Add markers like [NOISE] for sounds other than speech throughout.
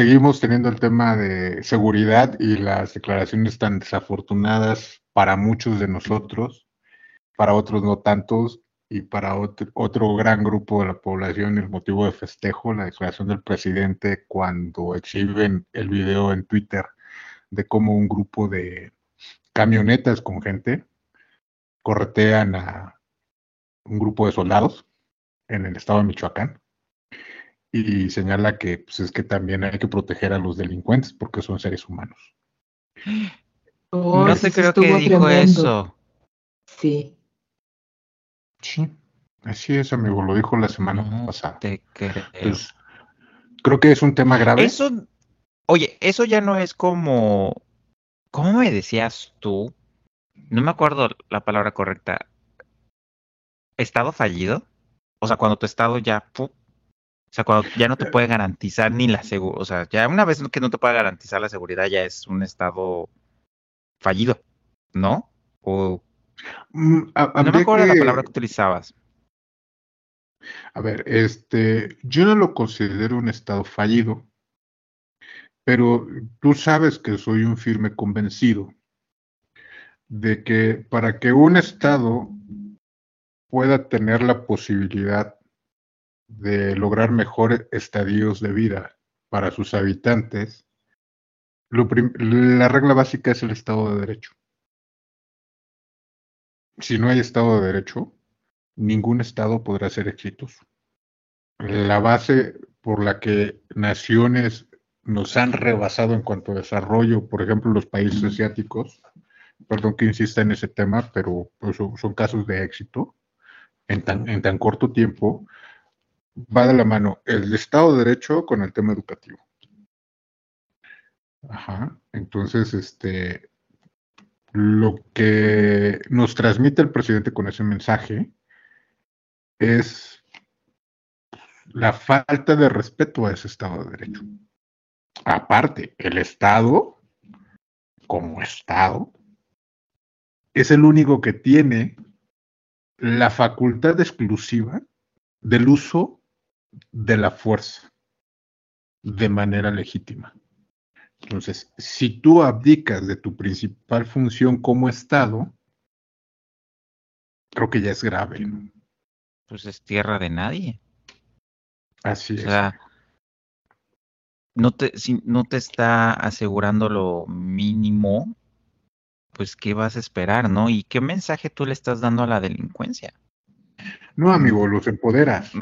seguimos teniendo el tema de seguridad y las declaraciones tan desafortunadas para muchos de nosotros, para otros no tantos, y para otro, otro gran grupo de la población el motivo de festejo, la declaración del presidente cuando exhiben el video en Twitter de cómo un grupo de camionetas con gente corretean a un grupo de soldados en el estado de Michoacán y señala que pues, es que también hay que proteger a los delincuentes porque son seres humanos. Oh, no te creo que dijo eso. Sí. Sí, así es, amigo, lo dijo la semana pasada. Te creo. Pues, creo que es un tema grave. Eso, oye, eso ya no es como, ¿cómo me decías tú? No me acuerdo la palabra correcta. ¿Estado fallido? O sea, cuando tu estado ya, o sea, cuando ya no te puede garantizar ni la seguridad, o sea, ya una vez que no te puede garantizar la seguridad ya es un estado fallido, ¿no? O mm, no me acuerdo la palabra que utilizabas. A ver, este, yo no lo considero un estado fallido, pero tú sabes que soy un firme convencido de que para que un estado pueda tener la posibilidad de lograr mejores estadios de vida para sus habitantes, la regla básica es el Estado de Derecho. Si no hay Estado de Derecho, ningún Estado podrá ser exitoso. La base por la que naciones nos han rebasado en cuanto a desarrollo, por ejemplo, los países asiáticos, perdón que insista en ese tema, pero pues, son casos de éxito, en tan, corto tiempo, va de la mano el Estado de Derecho con el tema educativo. Ajá. Entonces, este, lo que nos transmite el presidente con ese mensaje es la falta de respeto a ese Estado de Derecho. Aparte, el Estado, como Estado, es el único que tiene la facultad exclusiva del uso de la fuerza de manera legítima. Entonces, si tú abdicas de tu principal función como Estado, creo que ya es grave. ¿no? Pues es tierra de nadie. Así es. O sea, no te, si no te está asegurando lo mínimo pues ¿qué vas a esperar, no? ¿Y qué mensaje tú le estás dando a la delincuencia? No, amigo, los empoderas.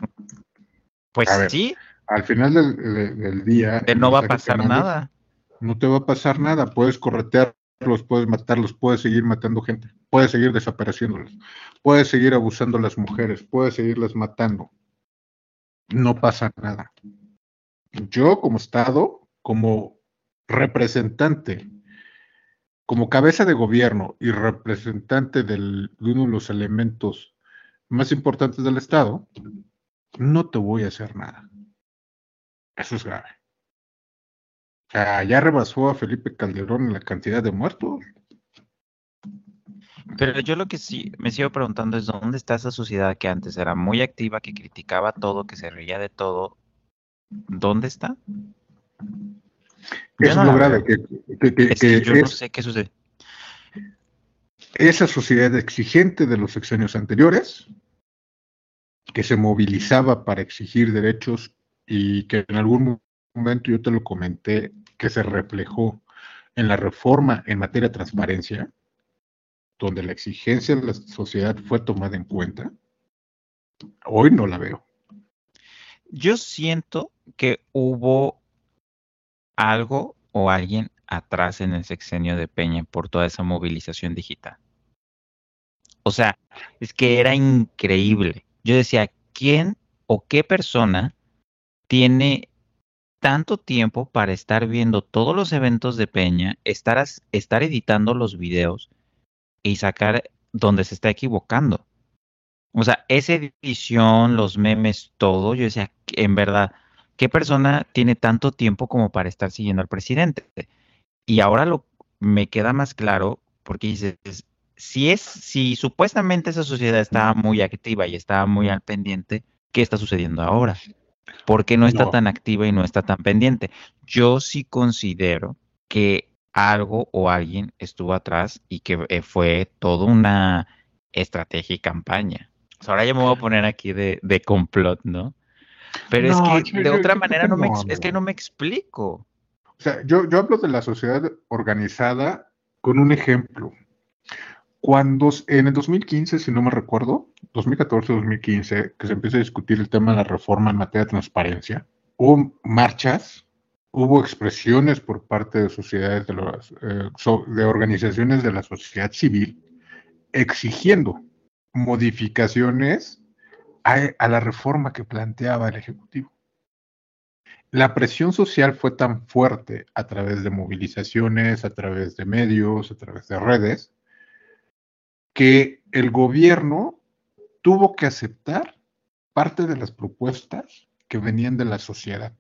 Pues sí. Al final del, día... De no va a pasar nada. No te va a pasar nada, puedes corretearlos, puedes matarlos, puedes seguir matando gente, puedes seguir desapareciéndolos, puedes seguir abusando a las mujeres, puedes seguirlas matando. No pasa nada. Yo como Estado, como representante como cabeza de gobierno y representante de uno de los elementos más importantes del Estado, no te voy a hacer nada. Eso es grave. O sea, ya rebasó a Felipe Calderón en la cantidad de muertos. Pero yo lo que sí me sigo preguntando es dónde está esa sociedad que antes era muy activa, que criticaba todo, que se reía de todo. ¿Dónde está? es lo grave. Que, yo no sé qué sucede. Esa sociedad exigente de los sexenios anteriores, que se movilizaba para exigir derechos y que en algún momento yo te lo comenté, que se reflejó en la reforma en materia de transparencia, donde la exigencia de la sociedad fue tomada en cuenta, hoy no la veo. Yo siento que hubo algo o alguien atrás en el sexenio de Peña por toda esa movilización digital. O sea, es que era increíble. Yo decía, ¿quién o qué persona tiene tanto tiempo para estar viendo todos los eventos de Peña, estar, estar editando los videos y sacar donde se está equivocando? O sea, esa edición, los memes, todo, yo decía, en verdad, ¿qué persona tiene tanto tiempo como para estar siguiendo al presidente? Y ahora lo me queda más claro porque dices, si es, si supuestamente esa sociedad estaba muy activa y estaba muy al pendiente, ¿qué está sucediendo ahora? porque no está tan activa y no está tan pendiente. Yo sí considero que algo o alguien estuvo atrás y que eh, fue toda una estrategia y campaña. ahora ya me voy a poner aquí de, complot, ¿no? Pero es que de otra manera no, me, es que no me explico. O sea, yo, yo hablo de la sociedad organizada con un ejemplo. Cuando en el 2015, si no me recuerdo, 2014-2015, que se empieza a discutir el tema de la reforma en materia de transparencia, hubo marchas, hubo expresiones por parte de sociedades, de, eh, de organizaciones de la sociedad civil, exigiendo modificaciones a la reforma que planteaba el Ejecutivo. La presión social fue tan fuerte a través de movilizaciones, a través de medios, a través de redes, que el gobierno tuvo que aceptar parte de las propuestas que venían de la sociedad.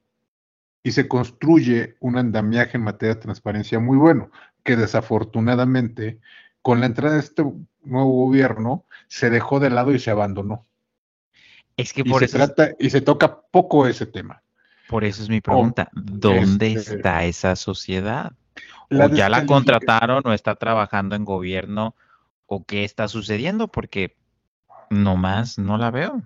Y se construye un andamiaje en materia de transparencia muy bueno, que desafortunadamente con la entrada de este nuevo gobierno se dejó de lado y se abandonó. Es que por y se trata y se toca poco ese tema. Por eso es mi pregunta, ¿dónde este, está esa sociedad? ¿O ya la contrataron o está trabajando en gobierno o qué está sucediendo, porque nomás no la veo.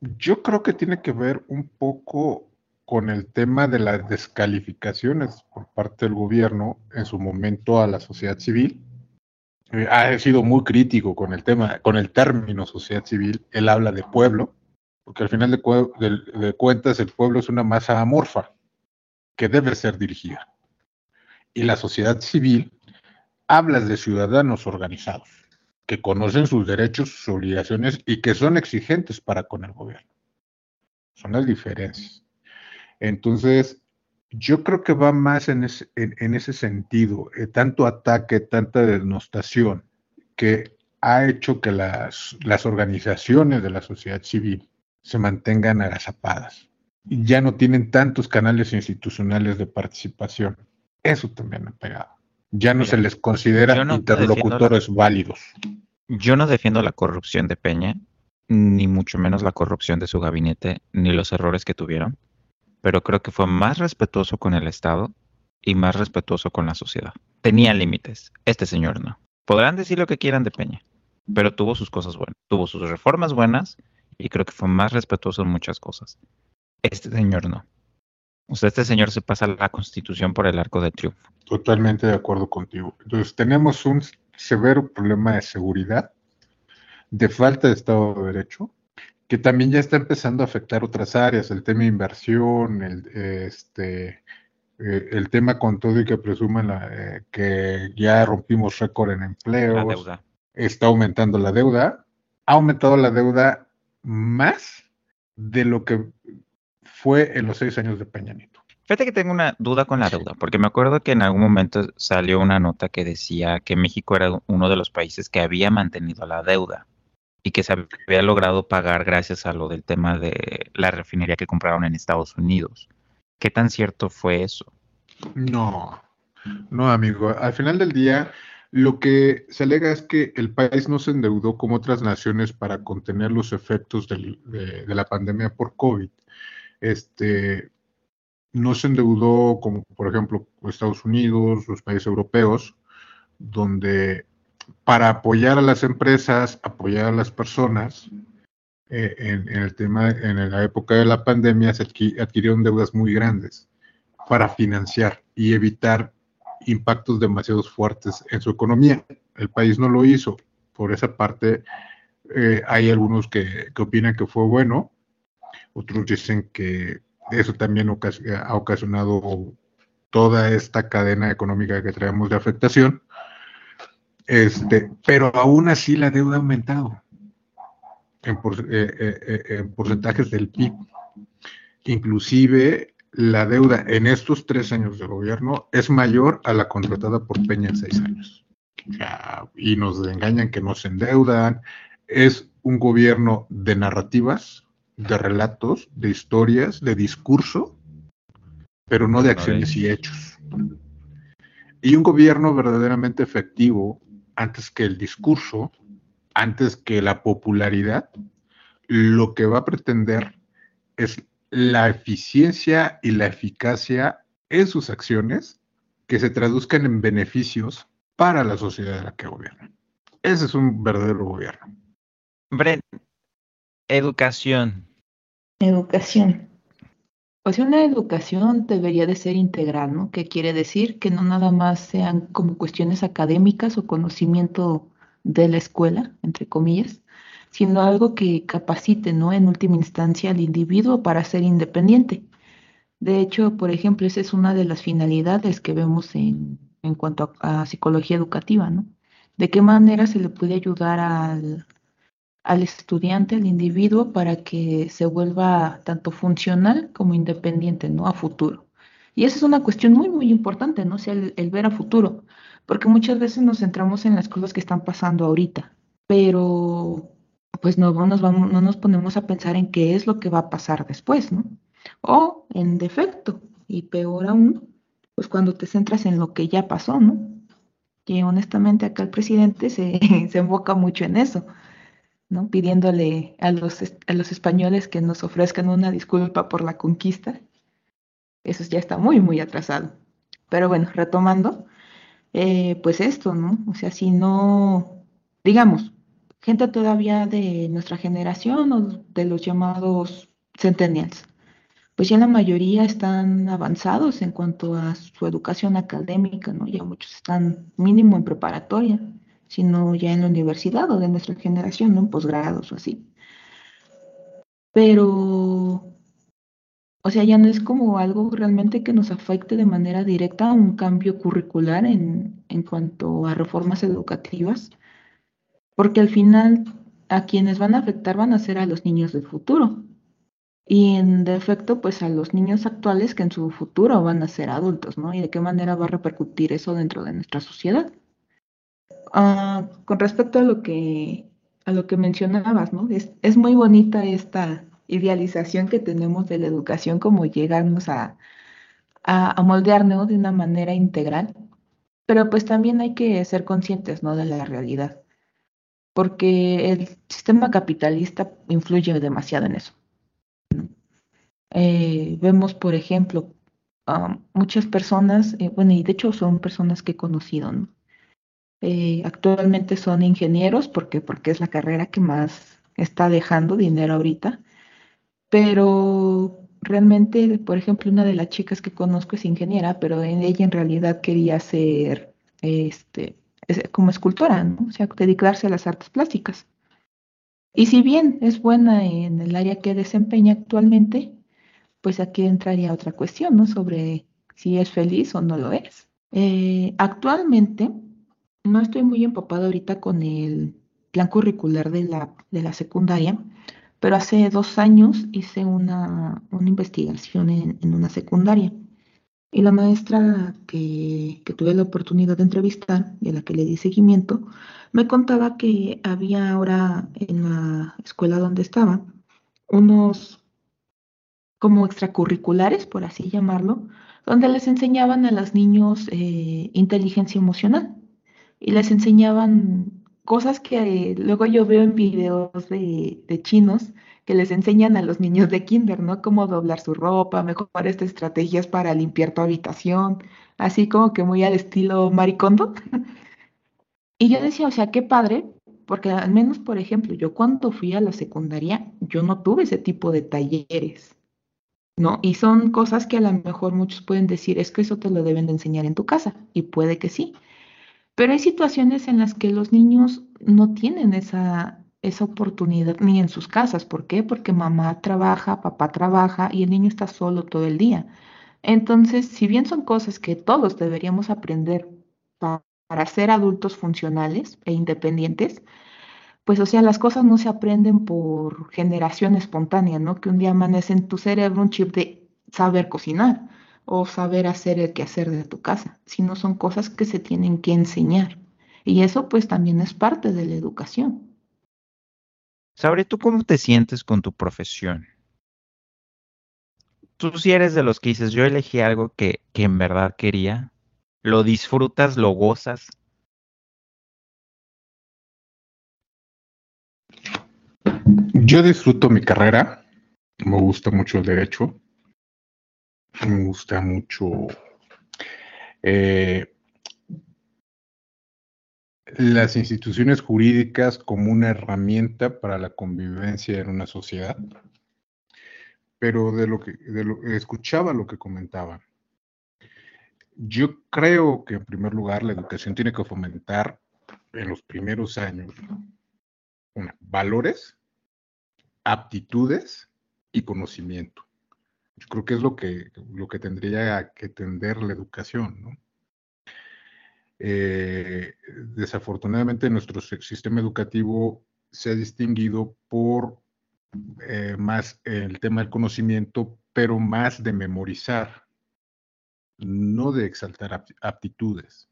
Yo creo que tiene que ver un poco con el tema de las descalificaciones por parte del gobierno en su momento a la sociedad civil. Eh, ha sido muy crítico con el tema, con el término sociedad civil. Él habla de pueblo, porque al final de cuentas el pueblo es una masa amorfa que debe ser dirigida. Y la sociedad civil hablas de ciudadanos organizados, que conocen sus derechos, sus obligaciones y que son exigentes para con el gobierno. Son las diferencias. Entonces, yo creo que va más en ese, sentido, eh, tanto ataque, tanta denostación, que ha hecho que las, las organizaciones de la sociedad civil se mantengan agazapadas. Ya no tienen tantos canales institucionales de participación. Eso también ha pegado ya no se les considera interlocutores válidos. Yo no defiendo la corrupción de Peña, ni mucho menos la corrupción de su gabinete, ni los errores que tuvieron, pero creo que fue más respetuoso con el Estado y más respetuoso con la sociedad. Tenía límites, este señor no. Podrán decir lo que quieran de Peña, pero tuvo sus cosas buenas, tuvo sus reformas buenas y creo que fue más respetuoso en muchas cosas. Este señor no. O sea, este señor se pasa la constitución por el arco de triunfo. Totalmente de acuerdo contigo. Entonces, tenemos un severo problema de seguridad, de falta de Estado de Derecho, que también ya está empezando a afectar otras áreas, el tema de inversión, el, este, eh, el tema con todo y que presumen eh, que ya rompimos récord en empleos. La deuda. Está aumentando la deuda. Ha aumentado la deuda más de lo que fue en los seis años de Peña Nieto. Fíjate que tengo una duda con la deuda, porque me acuerdo que en algún momento salió una nota que decía que México era uno de los países que había mantenido la deuda y que se había logrado pagar gracias a lo del tema de la refinería que compraron en Estados Unidos. ¿Qué tan cierto fue eso? No, no, amigo. Al final del día, lo que se alega es que el país no se endeudó como otras naciones para contener los efectos de, de la pandemia por COVID este, no se endeudó como por ejemplo Estados Unidos, los países europeos, donde para apoyar a las empresas, apoyar a las personas, eh, en, el tema, en la época de la pandemia se adquirieron deudas muy grandes para financiar y evitar impactos demasiado fuertes en su economía. El país no lo hizo. Por esa parte, eh, hay algunos que, que opinan que fue bueno, otros dicen que eso también ha ocasionado toda esta cadena económica que traemos de afectación. Este, pero aún así la deuda ha aumentado en, eh, eh, eh, porcentajes del PIB. Inclusive la deuda en estos tres años de gobierno es mayor a la contratada por Peña en seis años. y nos engañan que no se endeudan. Es un gobierno de narrativas, de relatos, de historias, de discurso, pero no de acciones y hechos. Y un gobierno verdaderamente efectivo, antes que el discurso, antes que la popularidad, lo que va a pretender es la eficiencia y la eficacia en sus acciones que se traduzcan en beneficios para la sociedad de la que gobiernan. Ese es un verdadero gobierno. Brent, educación. Educación. Pues una educación debería de ser integral, ¿no? ¿Qué quiere decir? Que no nada más sean como cuestiones académicas o conocimiento de la escuela, entre comillas, sino algo que capacite, ¿no? En última instancia al individuo para ser independiente. De hecho, por ejemplo, esa es una de las finalidades que vemos en, en cuanto a, a psicología educativa, ¿no? De qué manera se le puede ayudar al, al estudiante, al individuo, para que se vuelva tanto funcional como independiente, ¿no? A futuro. Y esa es una cuestión muy, muy importante, ¿no? O sea, el, ver a futuro, porque muchas veces nos centramos en las cosas que están pasando ahorita, pero pues no nos, vamos, no nos ponemos a pensar en qué es lo que va a pasar después, ¿no? O en defecto, y peor aún, pues cuando te centras en lo que ya pasó, ¿no? Que honestamente acá el presidente se, [LAUGHS] se enfoca mucho en eso ¿no? pidiéndole a los, a los españoles que nos ofrezcan una disculpa por la conquista. Eso ya está muy, muy atrasado. Pero bueno, retomando, eh, pues esto, ¿no? O sea, si no, digamos, gente todavía de nuestra generación o de los llamados centennials, pues ya la mayoría están avanzados en cuanto a su educación académica, ¿no? Ya muchos están mínimo en preparatoria sino ya en la universidad o de nuestra generación, ¿no? En posgrados o así. Pero, o sea, ya no es como algo realmente que nos afecte de manera directa a un cambio curricular en, en cuanto a reformas educativas, porque al final a quienes van a afectar van a ser a los niños del futuro. Y en defecto, pues a los niños actuales que en su futuro van a ser adultos, ¿no? Y de qué manera va a repercutir eso dentro de nuestra sociedad. Ah, con respecto a lo que a lo que mencionabas, ¿no? Es, muy bonita esta idealización que tenemos de la educación, como llegarnos a, a, moldearnos de una manera integral, pero pues también hay que ser conscientes, ¿no? De la realidad, porque el sistema capitalista influye demasiado en eso. Eh, vemos, por ejemplo, muchas personas, eh, bueno, y de hecho son personas que he conocido, ¿no? Eh, actualmente son ingenieros porque, porque es la carrera que más está dejando dinero ahorita. Pero realmente, por ejemplo, una de las chicas que conozco es ingeniera, pero ella en realidad quería ser este, como escultora, ¿no? O sea, dedicarse a las artes plásticas. Y si bien es buena en el área que desempeña actualmente, pues aquí entraría otra cuestión, ¿no? Sobre si es feliz o no lo es. Eh, actualmente, no estoy muy empapada ahorita con el plan curricular de la, de la secundaria, pero hace dos años hice una, una investigación en, en, una secundaria. Y la maestra que, que, tuve la oportunidad de entrevistar y a la que le di seguimiento, me contaba que había ahora en la escuela donde estaba unos como extracurriculares, por así llamarlo, donde les enseñaban a los niños eh, inteligencia emocional y les enseñaban cosas que luego yo veo en videos de, chinos que les enseñan a los niños de kinder, ¿no? Cómo doblar su ropa, mejores estrategias para limpiar tu habitación, así como que muy al estilo maricondo. [LAUGHS] y yo decía, o sea, qué padre, porque al menos, por ejemplo, yo cuando fui a la secundaria, yo no tuve ese tipo de talleres, ¿no? Y son cosas que a lo mejor muchos pueden decir, es que eso te lo deben de enseñar en tu casa, y puede que sí, pero hay situaciones en las que los niños no tienen esa, esa oportunidad ni en sus casas. ¿Por qué? Porque mamá trabaja, papá trabaja y el niño está solo todo el día. Entonces, si bien son cosas que todos deberíamos aprender para, para ser adultos funcionales e independientes, pues o sea, las cosas no se aprenden por generación espontánea, ¿no? Que un día amanece en tu cerebro un chip de saber cocinar o saber hacer el quehacer de tu casa, sino son cosas que se tienen que enseñar. Y eso pues también es parte de la educación. Sabre, ¿tú cómo te sientes con tu profesión? Tú si eres de los que dices, yo elegí algo que, que en verdad quería, lo disfrutas, lo gozas. Yo disfruto mi carrera, Me gusta mucho el derecho. Me gusta mucho eh, las instituciones jurídicas como una herramienta para la convivencia en una sociedad. Pero de lo que de lo, escuchaba lo que comentaba. Yo creo que en primer lugar la educación tiene que fomentar en los primeros años valores, aptitudes y conocimiento. Yo creo que es lo que, lo que tendría que tender la educación, ¿no? Eh, desafortunadamente nuestro sistema educativo se ha distinguido por eh, más el tema del conocimiento, pero más de memorizar, no de exaltar aptitudes,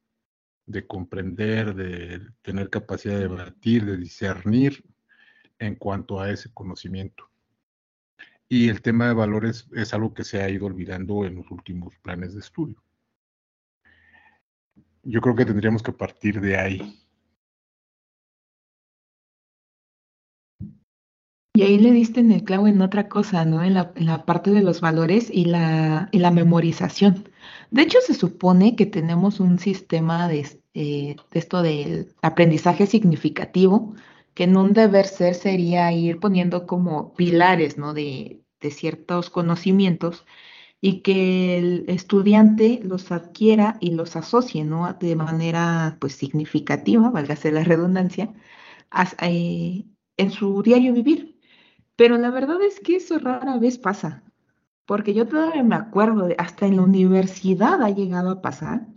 de comprender, de tener capacidad de debatir, de discernir en cuanto a ese conocimiento. Y el tema de valores es algo que se ha ido olvidando en los últimos planes de estudio. Yo creo que tendríamos que partir de ahí. Y ahí le diste en el clavo en otra cosa, ¿no? En la, parte de los valores y la, y la, memorización. De hecho, se supone que tenemos un sistema de, eh, de esto del aprendizaje significativo, que en un deber ser sería ir poniendo como pilares, ¿no? De, ciertos conocimientos y que el estudiante los adquiera y los asocie, ¿no? De manera, pues, significativa, válgase la redundancia, eh, en su diario vivir. Pero la verdad es que eso rara vez pasa, porque yo todavía me acuerdo, de, hasta en la universidad ha llegado a pasar,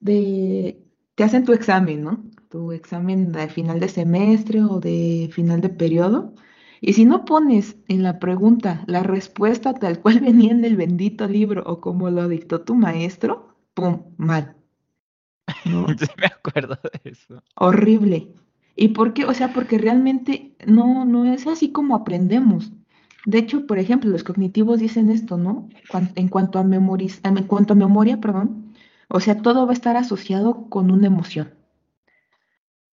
de, te hacen tu examen, ¿no? Tu examen de final de semestre o de final de periodo, y si no pones en la pregunta la respuesta tal cual [LAUGHS] venía en el bendito libro o como lo dictó tu maestro, ¡pum! Mal. ¿no? [LAUGHS] me acuerdo de eso. Horrible. ¿Y por qué? O sea, porque realmente no, no es así como aprendemos. De hecho, por ejemplo, los cognitivos dicen esto, ¿no? En cuanto a, memoriz en cuanto a memoria, perdón, o sea, todo va a estar asociado con una emoción.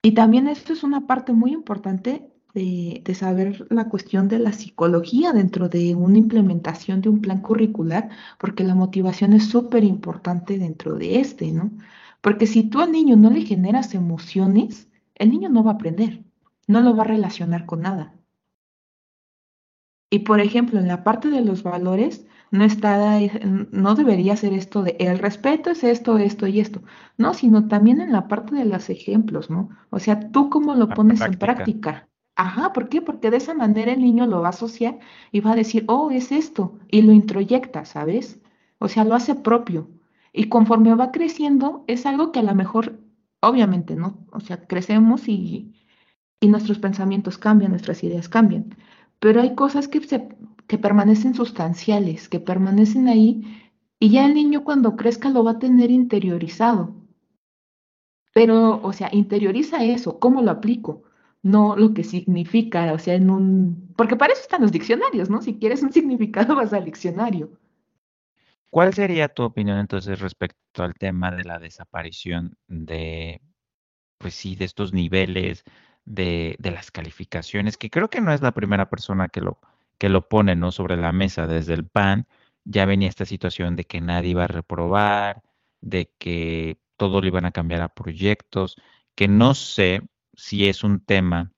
Y también esto es una parte muy importante de, saber la cuestión de la psicología dentro de una implementación de un plan curricular, porque la motivación es súper importante dentro de este, ¿no? Porque si tú al niño no le generas emociones, el niño no va a aprender, no lo va a relacionar con nada. Y por ejemplo, en la parte de los valores, no está, no debería ser esto de el respeto es esto, esto y esto, no, sino también en la parte de los ejemplos, ¿no? O sea, tú cómo lo pones en práctica. Ajá, ¿por qué? Porque de esa manera el niño lo va a asociar y va a decir, oh, es esto, y lo introyecta, ¿sabes? O sea, lo hace propio. Y conforme va creciendo, es algo que a lo mejor, obviamente, ¿no? O sea, crecemos y, y nuestros pensamientos cambian, nuestras ideas cambian. Pero hay cosas que, se, que permanecen sustanciales, que permanecen ahí, y ya el niño cuando crezca lo va a tener interiorizado. Pero, o sea, interioriza eso, ¿cómo lo aplico? no lo que significa, o sea, en un... Porque para eso están los diccionarios, ¿no? Si quieres un significado vas al diccionario. ¿Cuál sería tu opinión entonces respecto al tema de la desaparición de, pues sí, de estos niveles de, las calificaciones? Que creo que no es la primera persona que lo, que lo pone, ¿no? Sobre la mesa desde el PAN. Ya venía esta situación de que nadie iba a reprobar, de que todo lo iban a cambiar a proyectos, que no sé si es un tema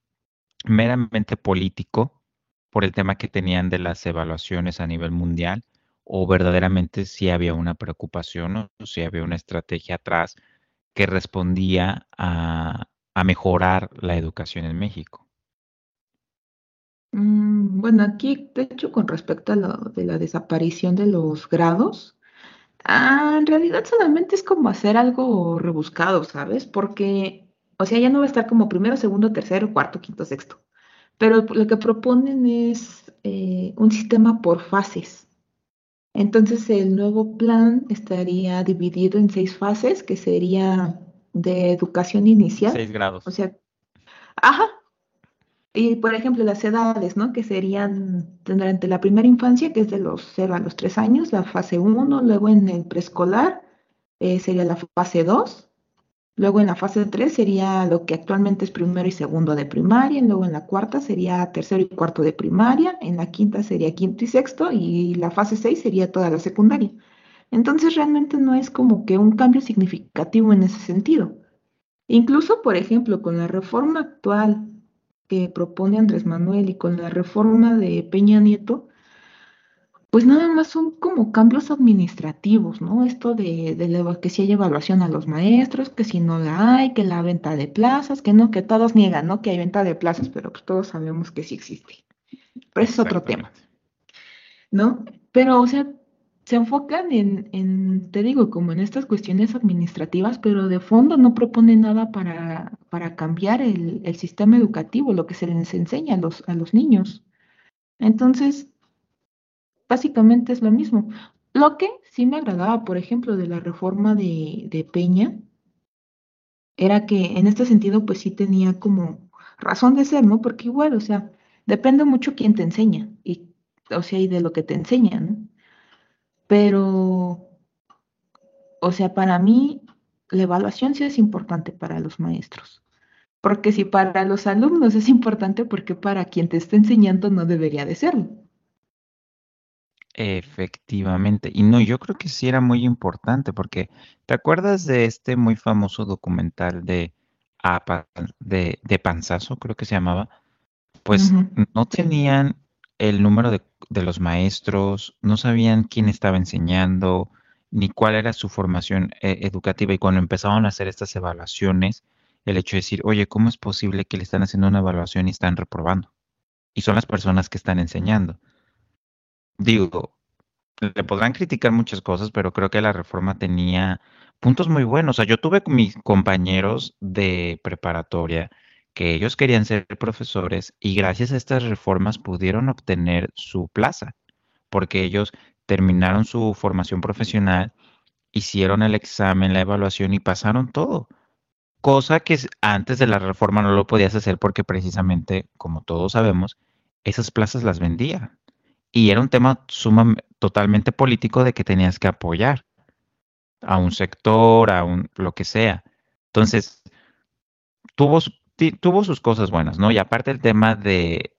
meramente político por el tema que tenían de las evaluaciones a nivel mundial o verdaderamente si había una preocupación o si había una estrategia atrás que respondía a, mejorar la educación en México. Mm, bueno, aquí, de hecho, con respecto a lo de la desaparición de los grados, ah, en realidad solamente es como hacer algo rebuscado, ¿sabes? Porque o sea, ya no va a estar como primero, segundo, tercero, cuarto, quinto, sexto. Pero lo que proponen es eh, un sistema por fases. Entonces el nuevo plan estaría dividido en seis fases, que sería de educación inicial. Seis grados. O sea, ajá. Y por ejemplo, las edades, ¿no? Que serían durante la primera infancia, que es de los 0 a los 3 años, la fase 1, luego en el preescolar eh, sería la fase 2, Luego en la fase 3 sería lo que actualmente es primero y segundo de primaria, luego en la cuarta sería tercero y cuarto de primaria, en la quinta sería quinto y sexto y la fase 6 sería toda la secundaria. Entonces realmente no es como que un cambio significativo en ese sentido. Incluso, por ejemplo, con la reforma actual que propone Andrés Manuel y con la reforma de Peña Nieto, pues nada más son como cambios administrativos, ¿no? Esto de, que si hay evaluación a los maestros, que si no la hay, que la venta de plazas, que no, que todos niegan, ¿no? Que hay venta de plazas, pero pues todos sabemos que sí existe. Pero ese es otro tema, ¿no? Pero, o sea, se enfocan en, en, te digo, como en estas cuestiones administrativas, pero de fondo no proponen nada para, para cambiar el, el sistema educativo, lo que se les enseña a los, a los niños. Entonces, básicamente es lo mismo. Lo que sí me agradaba, por ejemplo, de la reforma de, de Peña, era que en este sentido, pues sí tenía como razón de ser, ¿no? Porque igual, o sea, depende mucho quién te enseña, y, o sea, y de lo que te enseñan, ¿no? Pero, o sea, para mí, la evaluación sí es importante para los maestros. Porque si para los alumnos es importante, porque para quien te está enseñando no debería de serlo. Efectivamente. Y no, yo creo que sí era muy importante porque ¿te acuerdas de este muy famoso documental de, de, de Panzazo, creo que se llamaba? Pues no tenían el número de, de los maestros, no sabían quién estaba enseñando, ni cuál era su formación eh, educativa. Y cuando empezaban a hacer estas evaluaciones, el hecho de decir, oye, ¿cómo es posible que le están haciendo una evaluación y están reprobando? Y son las personas que están enseñando digo, le podrán criticar muchas cosas, pero creo que la reforma tenía puntos muy buenos. O sea, yo tuve mis compañeros de preparatoria que ellos querían ser profesores y gracias a estas reformas pudieron obtener su plaza, porque ellos terminaron su formación profesional, hicieron el examen, la evaluación y pasaron todo. Cosa que antes de la reforma no lo podías hacer porque precisamente, como todos sabemos, esas plazas las vendían y era un tema sumamente, totalmente político de que tenías que apoyar a un sector, a un lo que sea. Entonces, tuvo, tuvo sus cosas buenas, ¿no? Y aparte el tema de,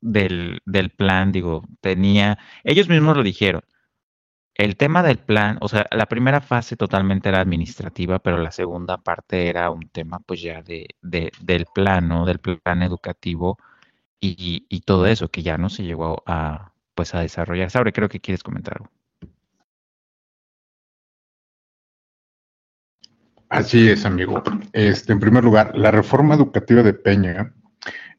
del, del plan, digo, tenía, ellos mismos lo dijeron, el tema del plan, o sea, la primera fase totalmente era administrativa, pero la segunda parte era un tema pues ya de, de del plan. Del plan educativo y, y, todo eso, que ya no se llegó a, pues a desarrollar. Sabre, creo que quieres comentar algo. Así es, amigo. Este, en primer lugar, la reforma educativa de Peña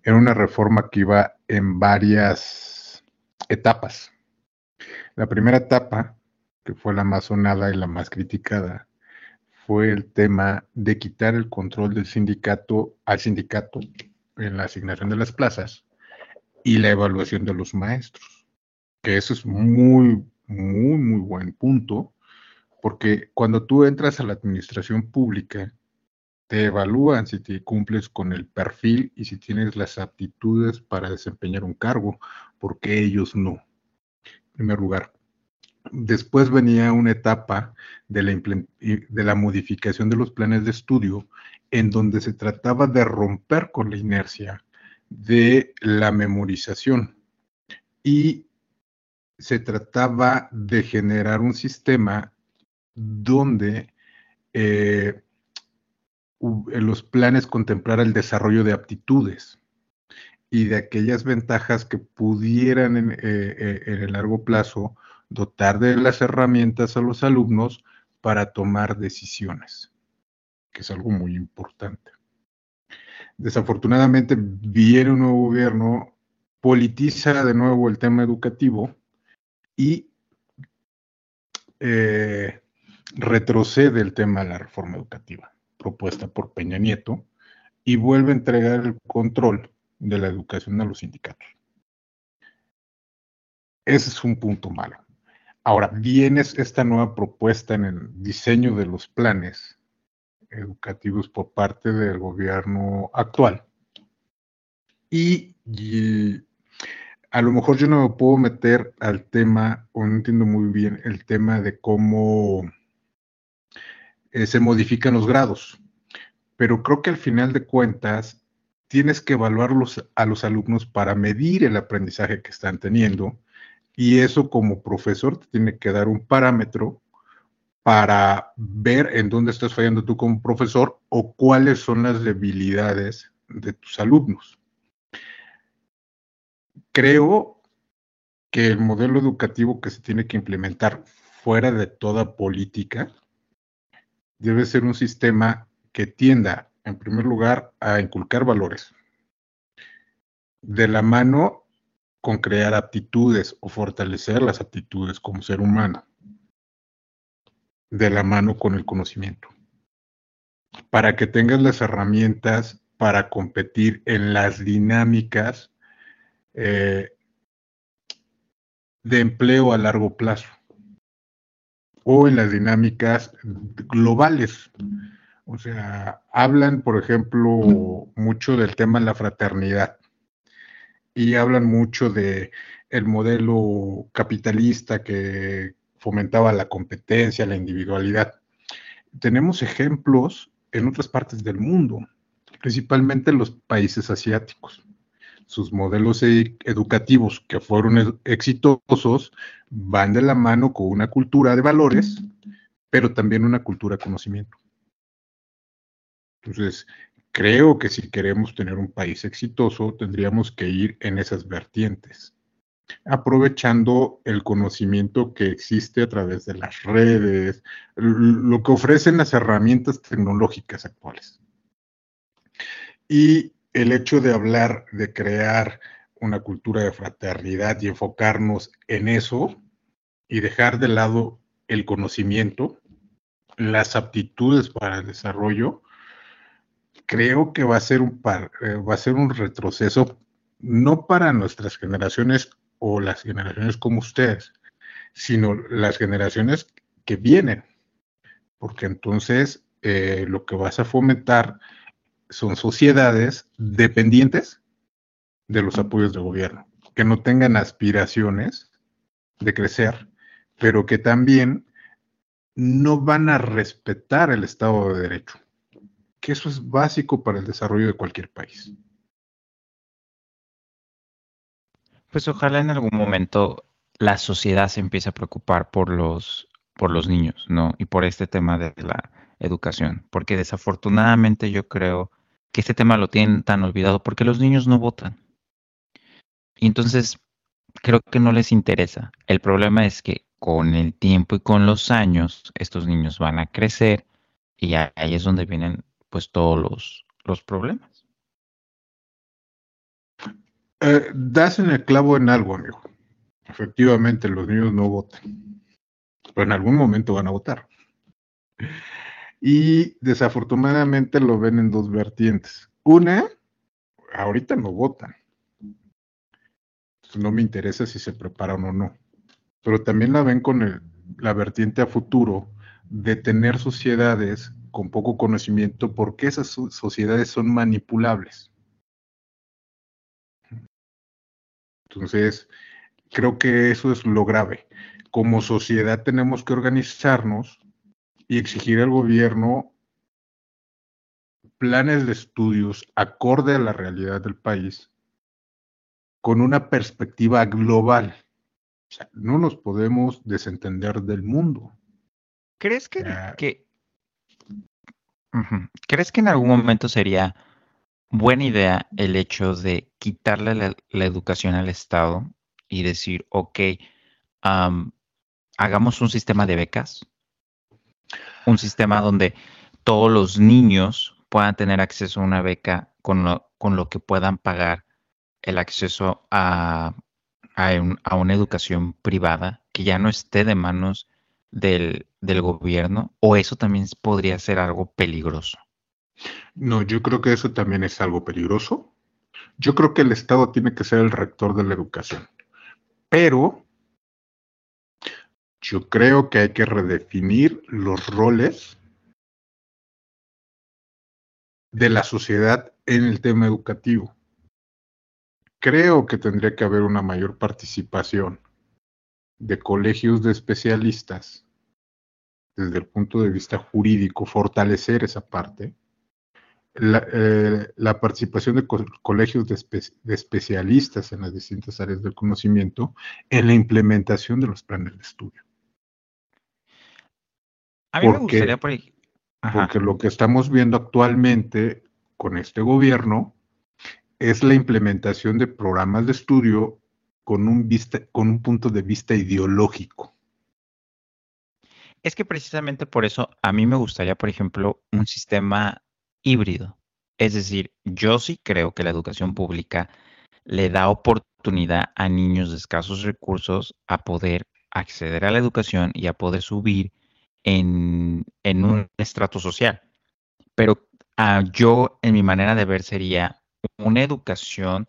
era una reforma que iba en varias etapas. La primera etapa, que fue la más sonada y la más criticada, fue el tema de quitar el control del sindicato al sindicato en la asignación de las plazas y la evaluación de los maestros que eso es muy, muy, muy buen punto, porque cuando tú entras a la administración pública, te evalúan si te cumples con el perfil y si tienes las aptitudes para desempeñar un cargo, porque ellos no. En primer lugar. Después venía una etapa de la, de la modificación de los planes de estudio en donde se trataba de romper con la inercia de la memorización y se trataba de generar un sistema donde eh, los planes contemplaran el desarrollo de aptitudes y de aquellas ventajas que pudieran en, eh, eh, en, el largo plazo dotar de las herramientas a los alumnos para tomar decisiones, que es algo muy importante. Desafortunadamente viene un nuevo gobierno, politiza de nuevo el tema educativo y eh, retrocede el tema de la reforma educativa propuesta por Peña Nieto y vuelve a entregar el control de la educación a los sindicatos. Ese es un punto malo. Ahora, viene esta nueva propuesta en el diseño de los planes educativos por parte del gobierno actual. y a lo mejor yo no me puedo meter al tema, o no entiendo muy bien el tema de cómo eh, se modifican los grados. pero creo que al final de cuentas tienes que evaluarlos a los alumnos para medir el aprendizaje que están teniendo y eso como profesor te tiene que dar un parámetro para ver en dónde estás fallando tú como profesor o cuáles son las debilidades de tus alumnos. Creo que el modelo educativo que se tiene que implementar fuera de toda política debe ser un sistema que tienda, en primer lugar, a inculcar valores, de la mano con crear aptitudes o fortalecer las aptitudes como ser humano, de la mano con el conocimiento, para que tengas las herramientas para competir en las dinámicas eh, de empleo a largo plazo o en las dinámicas globales. O sea, hablan, por ejemplo, mucho del tema de la fraternidad y hablan mucho de el modelo capitalista que fomentaba la competencia, la individualidad. Tenemos ejemplos en otras partes del mundo, principalmente en los países asiáticos. Sus modelos e-, educativos que fueron exitosos van de la mano con una cultura de valores, pero también una cultura de conocimiento. Entonces, creo que si queremos tener un país exitoso, tendríamos que ir en esas vertientes, aprovechando el conocimiento que existe a través de las redes, lo que ofrecen las herramientas tecnológicas actuales. Y el hecho de hablar, de crear una cultura de fraternidad y enfocarnos en eso y dejar de lado el conocimiento, las aptitudes para el desarrollo, creo que va a ser un, eh, va a ser un retroceso no para nuestras generaciones o las generaciones como ustedes, sino las generaciones que vienen, porque entonces eh, lo que vas a fomentar son sociedades dependientes de los apoyos del gobierno, que no tengan aspiraciones de crecer, pero que también no van a respetar el Estado de Derecho que eso es básico para el desarrollo de cualquier país. Pues ojalá en algún momento la sociedad se empiece a preocupar por los, por los niños, ¿no? Y por este tema de la educación, porque desafortunadamente yo creo que este tema lo tienen tan olvidado porque los niños no votan. Y entonces creo que no les interesa. El problema es que con el tiempo y con los años estos niños van a crecer y ahí es donde vienen pues todos los, los problemas. Eh, das en el clavo en algo, amigo. Efectivamente, los niños no votan, pero en algún momento van a votar. Y desafortunadamente lo ven en dos vertientes. Una, ahorita no votan. no me interesa si se preparan o no. Pero también la ven con la vertiente a futuro de tener sociedades con poco conocimiento porque esas sociedades son manipulables. Entonces, creo que eso es lo grave. Como sociedad tenemos que organizarnos y exigir al gobierno planes de estudios acorde a la realidad del país con una perspectiva global. O sea, no nos podemos desentender del mundo. ¿Crees que, que ¿Crees que en algún momento sería buena idea el hecho de quitarle la, educación al Estado y decir, ok, hagamos un sistema de becas? Un sistema donde todos los niños puedan tener acceso a una beca con lo, con lo que puedan pagar el acceso a, a una educación privada que ya no esté de manos del, del gobierno o eso también podría ser algo peligroso? No, yo creo que eso también es algo peligroso. Yo creo que el Estado tiene que ser el rector de la educación, pero yo creo que hay que redefinir los roles de la sociedad en el tema educativo. Creo que tendría que haber una mayor participación de colegios de especialistas desde el punto de vista jurídico, fortalecer esa parte, la, eh, participación de colegios de, especialistas en las distintas áreas del conocimiento en la implementación de los planes de estudio. A mí me gustaría porque lo que estamos viendo actualmente con este gobierno es la implementación de programas de estudio con un, vista, con un punto de vista ideológico. Es que precisamente por eso a mí me gustaría, por ejemplo, un sistema híbrido. Es decir, yo sí creo que la educación pública le da oportunidad a niños de escasos recursos a poder acceder a la educación y a poder subir en, un estrato social. Pero ah, yo, en mi manera de ver, sería una educación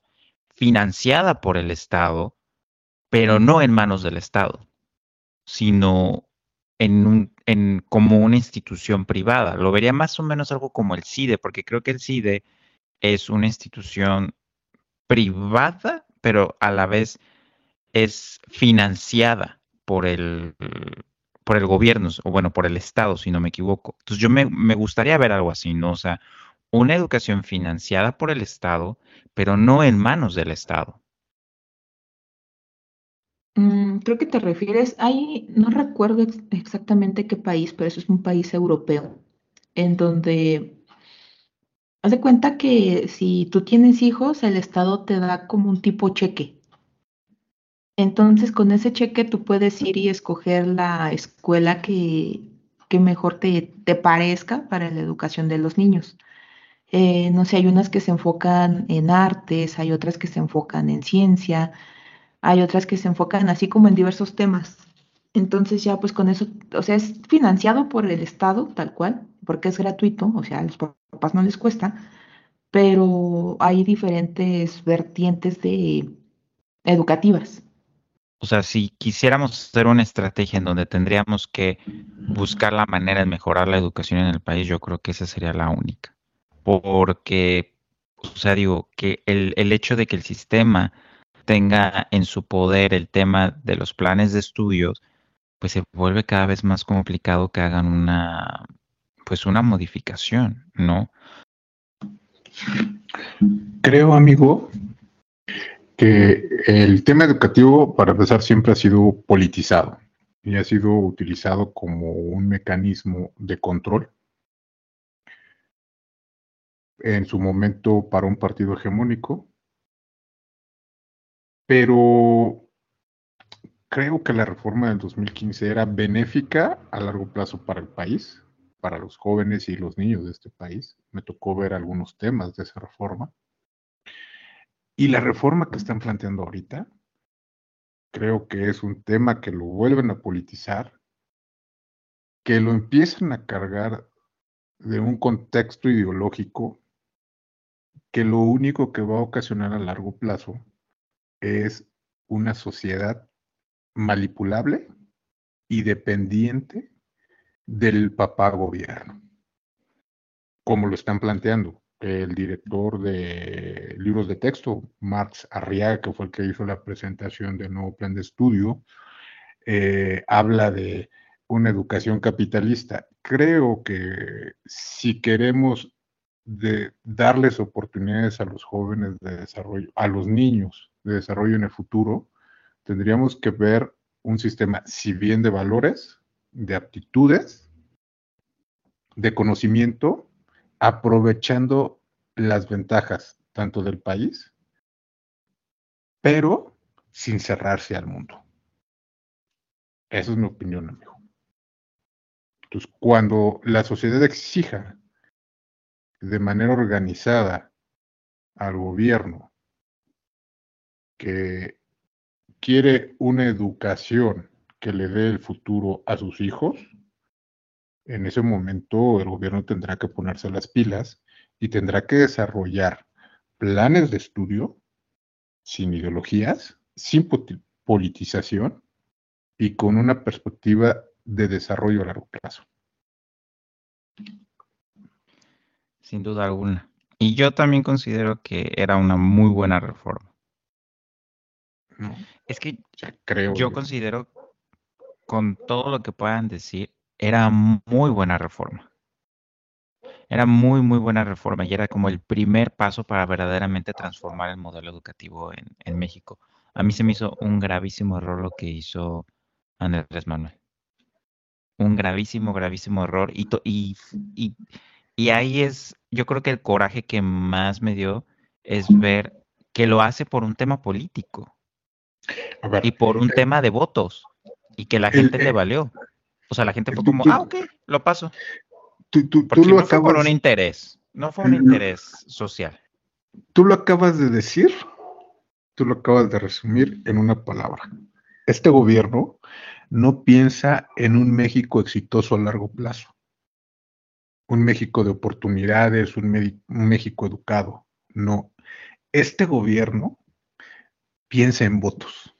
financiada por el Estado, pero no en manos del Estado, sino en un, en, como una institución privada. Lo vería más o menos algo como el CIDE, porque creo que el CIDE es una institución privada, pero a la vez es financiada por el, por el gobierno, o bueno, por el Estado, si no me equivoco. Entonces yo me, me gustaría ver algo así, ¿no? O sea, una educación financiada por el Estado, pero no en manos del Estado. Mm, creo que te refieres, ahí no recuerdo exactamente qué país, pero eso es un país europeo, en donde haz de cuenta que si tú tienes hijos, el Estado te da como un tipo cheque. Entonces, con ese cheque tú puedes ir y escoger la escuela que, que mejor te, te parezca para la educación de los niños. Eh, no sé, hay unas que se enfocan en artes, hay otras que se enfocan en ciencia, hay otras que se enfocan así como en diversos temas. Entonces ya pues con eso, o sea, es financiado por el Estado tal cual, porque es gratuito, o sea, a los papás no les cuesta, pero hay diferentes vertientes de educativas. O sea, si quisiéramos hacer una estrategia en donde tendríamos que buscar la manera de mejorar la educación en el país, yo creo que esa sería la única porque, o sea, digo, que el, el hecho de que el sistema tenga en su poder el tema de los planes de estudios, pues se vuelve cada vez más complicado que hagan una, pues una modificación, ¿no? Creo, amigo, el tema educativo, para empezar, siempre ha sido politizado y ha sido utilizado como un mecanismo de control en su momento para un partido hegemónico, pero creo que la reforma del 2015 era benéfica a largo plazo para el país, para los jóvenes y los niños de este país. Me tocó ver algunos temas de esa reforma. Y la reforma que están planteando ahorita, creo que es un tema que lo vuelven a politizar, que lo empiezan a cargar de un contexto ideológico que lo único que va a ocasionar a largo plazo es una sociedad manipulable y dependiente del papá gobierno, como lo están planteando. El director de libros de texto, Marx Arriaga, que fue el que hizo la presentación del nuevo plan de estudio, eh, habla de una educación capitalista. Creo que si queremos darles oportunidades a los jóvenes de desarrollo, a los niños de desarrollo en el futuro, tendríamos que ver un sistema, si bien de valores, de aptitudes, de conocimiento, aprovechando las ventajas tanto del país, pero sin cerrarse al mundo. Esa es mi opinión, amigo. Entonces, cuando la sociedad exija de manera organizada al gobierno que quiere una educación que le dé el futuro a sus hijos, en ese momento el gobierno tendrá que ponerse las pilas y tendrá que desarrollar planes de estudio sin ideologías, sin politización y con una perspectiva de desarrollo a largo plazo sin duda alguna. Y yo también considero que era una muy buena reforma. es que creo yo considero, con todo lo que puedan decir, era muy buena reforma. Era muy, muy buena reforma y era como el primer paso para verdaderamente transformar el modelo educativo en, en México. A mí se me hizo un gravísimo error lo que hizo Andrés Manuel. Un gravísimo, gravísimo error. Y, y, y, y ahí es, yo creo que el coraje que más me dio es ver que lo hace por un tema político y por un tema de votos y que la gente le eh, valió. O sea, la gente fue como, ah, ok, lo paso. Tú, tú, tú lo no fue por un interés, no fue un interés social. Tú lo acabas de decir, tú lo acabas de resumir en una palabra. Este gobierno no piensa en un México exitoso a largo plazo, un México de oportunidades, un, un México educado. No, este gobierno piensa en votos.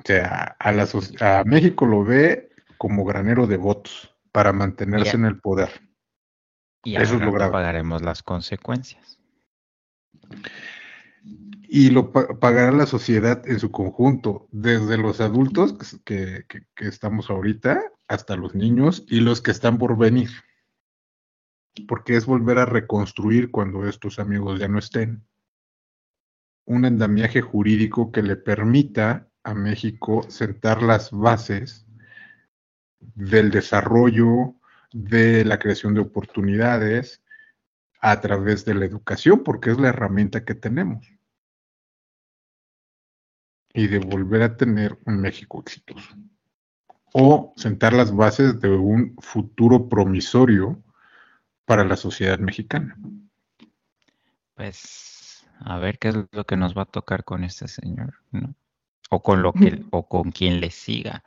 O sea, a, México lo ve como granero de votos para mantenerse en el poder. Y Eso es lo pagaremos las consecuencias. Y lo pagará la sociedad en su conjunto, desde los adultos que, que estamos ahorita hasta los niños y los que están por venir. Porque es volver a reconstruir cuando estos amigos ya no estén un andamiaje jurídico que le permita a México sentar las bases del desarrollo, de la creación de oportunidades a través de la educación, porque es la herramienta que tenemos. Y de volver a tener un México exitoso. O sentar las bases de un futuro promisorio para la sociedad mexicana. Pues a ver qué es lo que nos va a tocar con este señor, ¿no? O con lo que, o con quien le siga.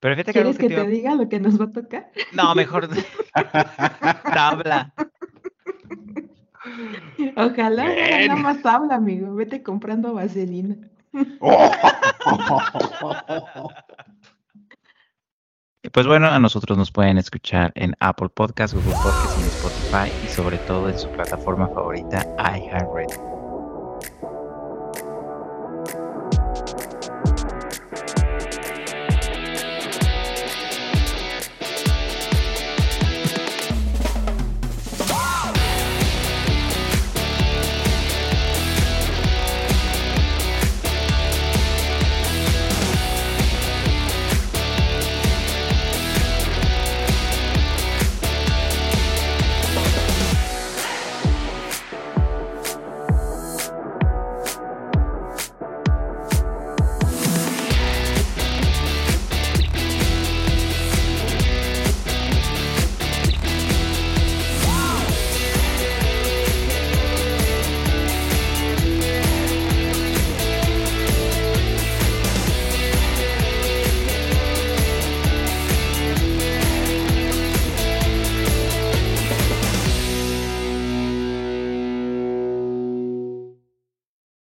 Pero fíjate ¿Quieres que, te, diga lo que nos va a tocar? No, mejor [LAUGHS] [LAUGHS] tabla. Ojalá nada más habla, amigo. Vete comprando vaselina. [LAUGHS] Pues bueno, a nosotros nos pueden escuchar en Apple Podcasts, Google Podcasts y Spotify y sobre todo en su plataforma favorita iHeartRadio.